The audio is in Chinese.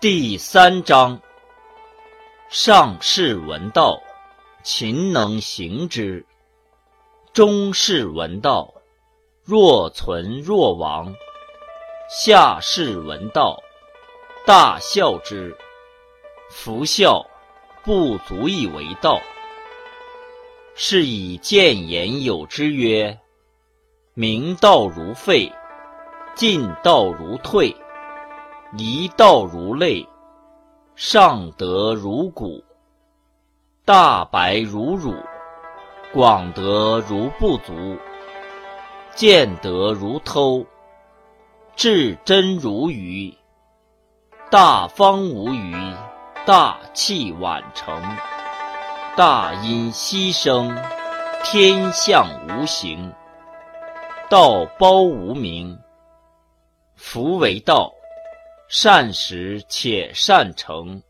第三章：上士闻道，勤能行之；中士闻道，若存若亡；下士闻道，大孝之。夫孝，不足以为道。是以谏言有之曰：“明道如废，进道如退。”一道如泪，上德如谷；大白如乳，广德如不足；见德如偷，至真如愚。大方无余，大器晚成；大音希声，天象无形。道包无名，夫为道。善始且善成，